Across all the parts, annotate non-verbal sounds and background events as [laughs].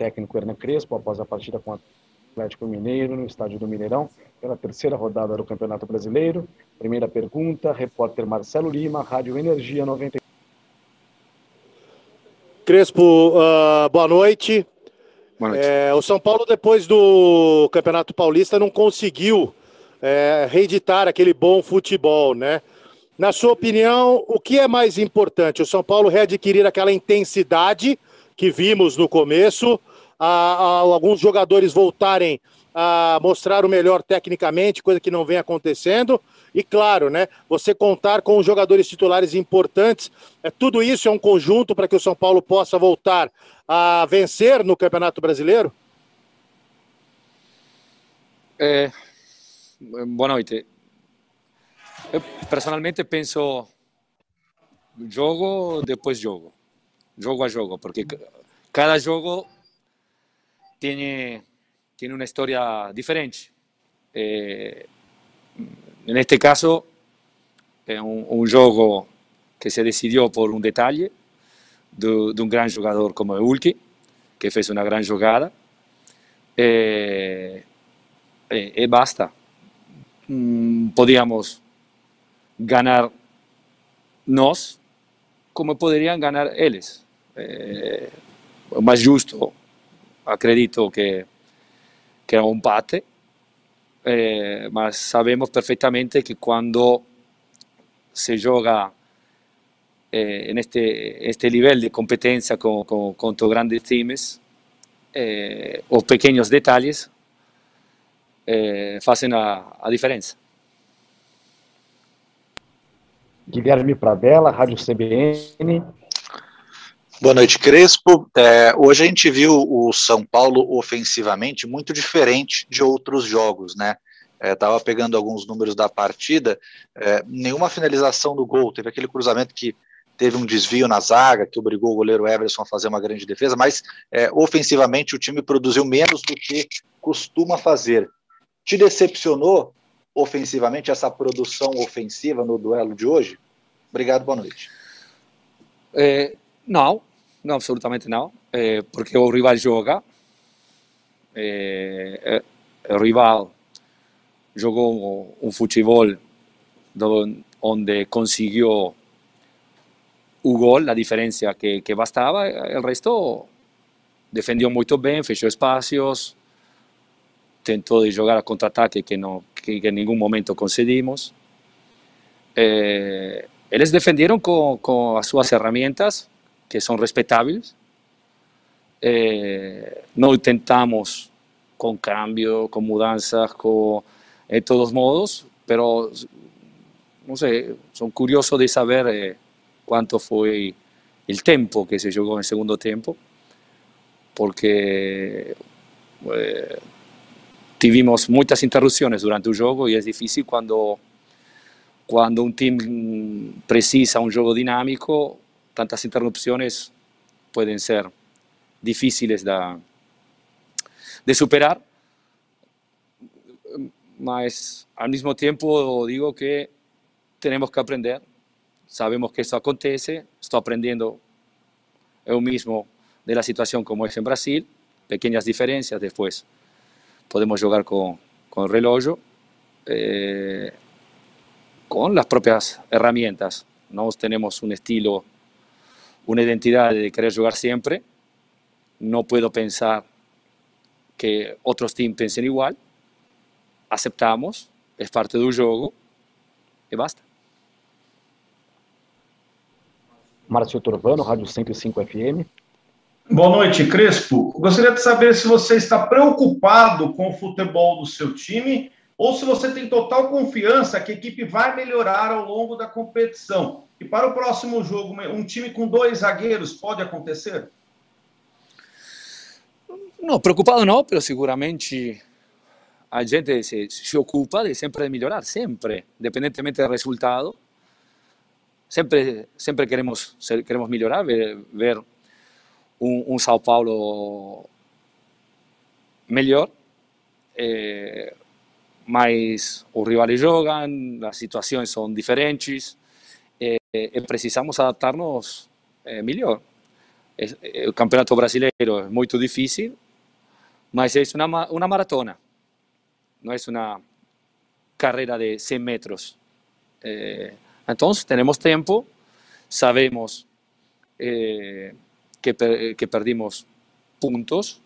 técnico Hernan Crespo após a partida com o Atlético Mineiro no estádio do Mineirão, pela terceira rodada do Campeonato Brasileiro. Primeira pergunta, repórter Marcelo Lima, Rádio Energia 90. Crespo, uh, boa noite. Boa noite. É, o São Paulo, depois do Campeonato Paulista, não conseguiu é, reeditar aquele bom futebol, né? Na sua opinião, o que é mais importante? O São Paulo readquirir aquela intensidade que vimos no começo, a, a, alguns jogadores voltarem a mostrar o melhor tecnicamente, coisa que não vem acontecendo, e claro, né, você contar com os jogadores titulares importantes, é tudo isso é um conjunto para que o São Paulo possa voltar a vencer no Campeonato Brasileiro? É, boa noite. Eu personalmente penso jogo depois jogo, jogo a jogo, porque cada jogo tem tem uma história diferente. Eh, neste caso é um, um, jogo que se decidiu por um detalhe de, de grande jogador como o Ulki, que fez uma grande jogada. E, e, e basta. Mm, podíamos ganar nós como poderiam ganhar eles. É, o justo, acredito que, que é um empate, é, mas sabemos perfeitamente que quando se joga eh, este, este nível de competência com, com, contra grandes times, eh, os pequenos detalhes eh, fazem a, a diferença. Guilherme Pradella, Rádio CBN. Boa noite, Crespo. É, hoje a gente viu o São Paulo ofensivamente muito diferente de outros jogos, né? Estava é, pegando alguns números da partida, é, nenhuma finalização do gol, teve aquele cruzamento que teve um desvio na zaga, que obrigou o goleiro Everson a fazer uma grande defesa, mas é, ofensivamente o time produziu menos do que costuma fazer. Te decepcionou ofensivamente essa produção ofensiva no duelo de hoje? Obrigado, boa noite. É, não, não, absolutamente não, é, porque o rival joga, é, o rival jogou um futebol onde conseguiu o gol, a diferença que, que bastava, resto defendeu muito bem, fechou espaços, tentou de jogar a contra-ataque que, não, que, que momento concedimos. Eh, eles defenderam com, com as suas que são respeitáveis. Eh, não tentamos com cambio, com mudanças, com, de todos modos, pero não sei, sou curioso de saber eh, quanto foi o tempo que se jogou no segundo tempo, porque eh, tivemos muitas interrupções durante o jogo e é difícil quando quando um time precisa um jogo dinâmico, tantas interrupções podem ser difíceis de, de superar, mas ao mesmo tempo digo que temos que aprender. Sabemos que isso acontece, estou aprendendo eu mesmo da situação como é em Brasil, pequenas diferenças, depois podemos jogar con, con el reloj, eh, con las propias herramientas. No tenemos un estilo, una identidad de querer jugar siempre. No puedo pensar que otros teams piensen igual. Aceptamos, es parte del juego y basta. Márcio Turbano, Rádio 105 FM. Boa noite, Crespo. Gostaria de saber se você está preocupado com o futebol do seu time ou se você tem total confiança que a equipe vai melhorar ao longo da competição. E para o próximo jogo, um time com dois zagueiros pode acontecer? Não, preocupado não, mas seguramente a gente se, se ocupa de sempre melhorar, sempre, independentemente do resultado. Sempre, sempre queremos, queremos melhorar, ver, ver um, um São Paulo melhor, é, mas os rivais jogam, as situações são diferentes é, e precisamos adaptar-nos é, melhor. el campeonato brasileño es muy difícil, mas es una, una maratona, no es una carrera de 100 metros. Eh, entonces tenemos tiempo, sabemos eh, que, que, perdimos puntos,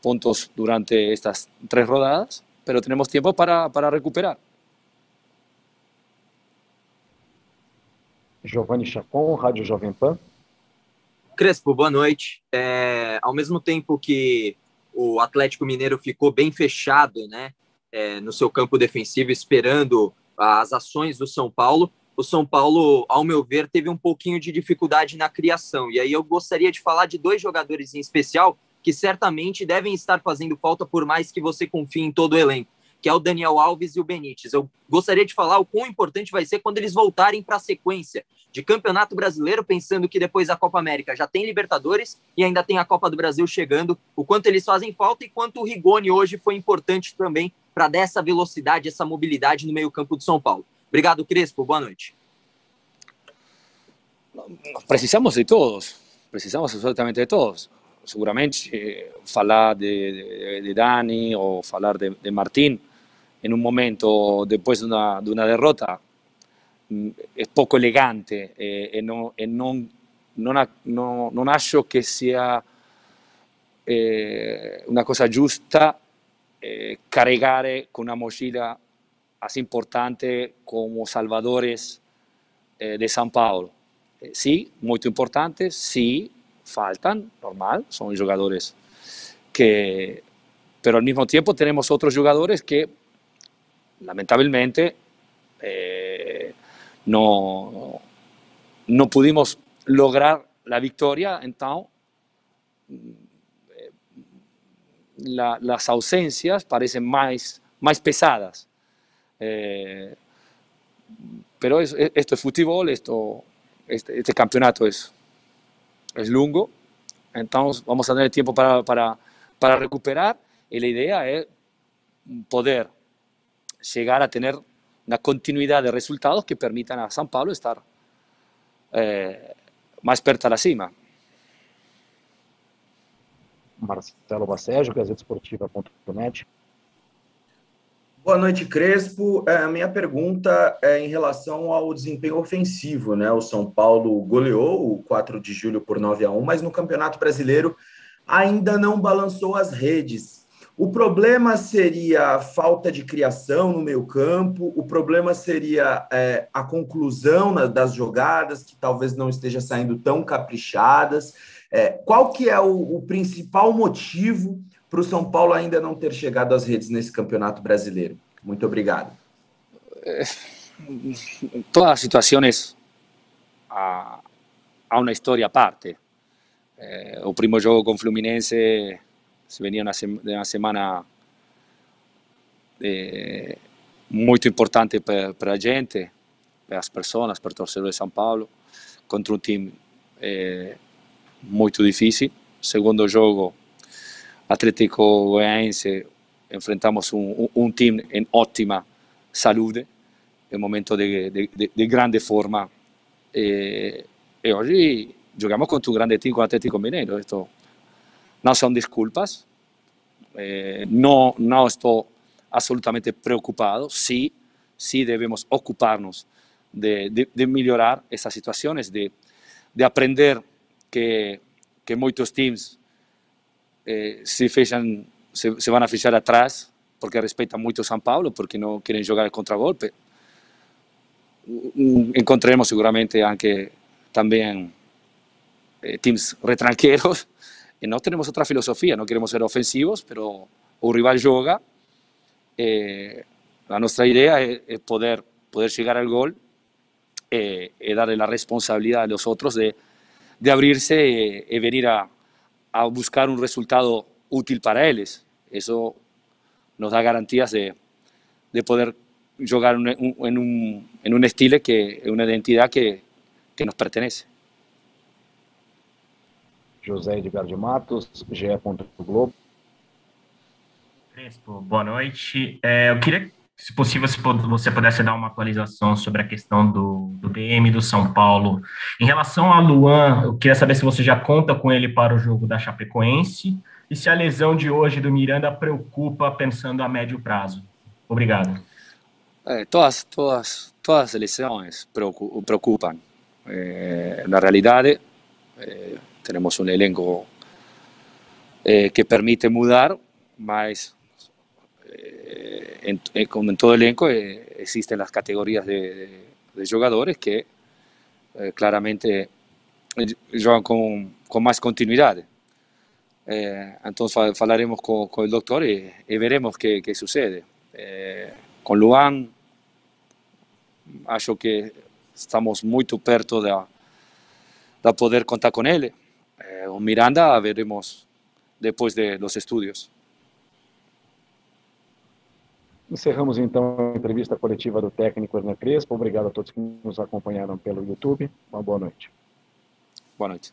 puntos durante estas tres rodadas, pero tenemos tiempo para, para recuperar. Giovanni Chacon, Rádio Jovem Pan. Crespo, boa noite. É, ao mesmo tempo que o Atlético Mineiro ficou bem fechado né, é, no seu campo defensivo, esperando as ações do São Paulo, o São Paulo, ao meu ver, teve um pouquinho de dificuldade na criação. E aí eu gostaria de falar de dois jogadores em especial que certamente devem estar fazendo falta, por mais que você confie em todo o elenco, que é o Daniel Alves e o Benítez. Eu gostaria de falar o quão importante vai ser quando eles voltarem para a sequência de Campeonato Brasileiro, pensando que depois da Copa América já tem Libertadores e ainda tem a Copa do Brasil chegando, o quanto eles fazem falta e quanto o Rigoni hoje foi importante também para dar essa velocidade, essa mobilidade no meio-campo do São Paulo. Obrigado, Crespo. Boa noite. Precisamos de todos, precisamos absolutamente de todos. seguramente parlare di, de, Dani o falar de, de Martín in un momento dopo una, de una derrota mm, è poco elegante eh, e, no, e non, non, ha, no, non lascio che sia eh, una cosa giusta eh, caricare eh, con una mochila così importante come Salvadores eh, di San Paolo. Eh, sì, molto importante, sì, faltan, normal, son jugadores que... Pero al mismo tiempo tenemos otros jugadores que lamentablemente eh, no, no pudimos lograr la victoria, entonces la, las ausencias parecen más, más pesadas. Eh, pero es, esto es fútbol, esto, este, este, campeonato es, es lungo, entonces vamos a tener tiempo para, para, para recuperar y la idea es poder llegar a tener una continuidad de resultados que permitan a San Pablo estar eh, más perto a la cima. Marcelo Bacejo, Esportiva.net. Boa noite, Crespo. É, a minha pergunta é em relação ao desempenho ofensivo, né? O São Paulo goleou o 4 de julho por 9 a 1, mas no Campeonato Brasileiro ainda não balançou as redes. O problema seria a falta de criação no meio campo, o problema seria é, a conclusão das jogadas, que talvez não esteja saindo tão caprichadas. É, qual que é o, o principal motivo para o São Paulo ainda não ter chegado às redes nesse campeonato brasileiro? Muito obrigado. É, todas as situações há, há uma história à parte. O primeiro jogo com o Fluminense se venia uma, uma semana é, muito importante para a gente, para as pessoas, para o torcedor de São Paulo, contra um time muito difícil. Segundo jogo, Atlético Goianiense, enfrentamos um, time em ótima saúde, em um momento de, de, de, grande forma. E, e hoje jogamos contra um grande com o Atlético Mineiro. Isto não são desculpas. Eh, não, não estou absolutamente preocupado. Sim, sim devemos ocupar-nos de, de, de melhorar essas situações, de, de aprender que, que muchos teams eh, se, fechan, se, se, van a fechar atrás porque respetan mucho San Paulo, porque no quieren jugar el contragolpe. Mm, encontraremos seguramente aunque también eh, teams retranqueros y [laughs] no tenemos otra filosofía, no queremos ser ofensivos, pero un rival juega. Eh, idea es, es, poder, poder llegar al gol eh, y darle a los otros de, de abrirse y, y venir a, a, buscar un resultado útil para ellos. Eso nos da garantías de, de poder jugar un, un, en, un, en un estilo que una identidad que, que nos pertenece. José Edgar de Matos, GE. Globo. Crespo, boa noite. É, eu queria se possível, se você pudesse dar uma atualização sobre a questão do, do DM do São Paulo. Em relação a Luan, eu queria saber se você já conta com ele para o jogo da Chapecoense e se a lesão de hoje do Miranda preocupa pensando a médio prazo. Obrigado. Eh, todas, todas, todas as lesões preocupam. Eh, na realidade, eh, temos um elenco eh, que permite mudar, mas eh, en, eh, como en todo elenco existen las categorías de, jugadores que claramente juegan con, más continuidad. entonces hablaremos con, el doctor y, veremos qué, sucede. con Luan, acho que estamos muy perto de, de poder contar con él. con Miranda veremos depois de, dos estudos. Encerramos então a entrevista coletiva do técnico Hernan Crespo. Obrigado a todos que nos acompanharam pelo YouTube. Uma boa noite. Boa noite.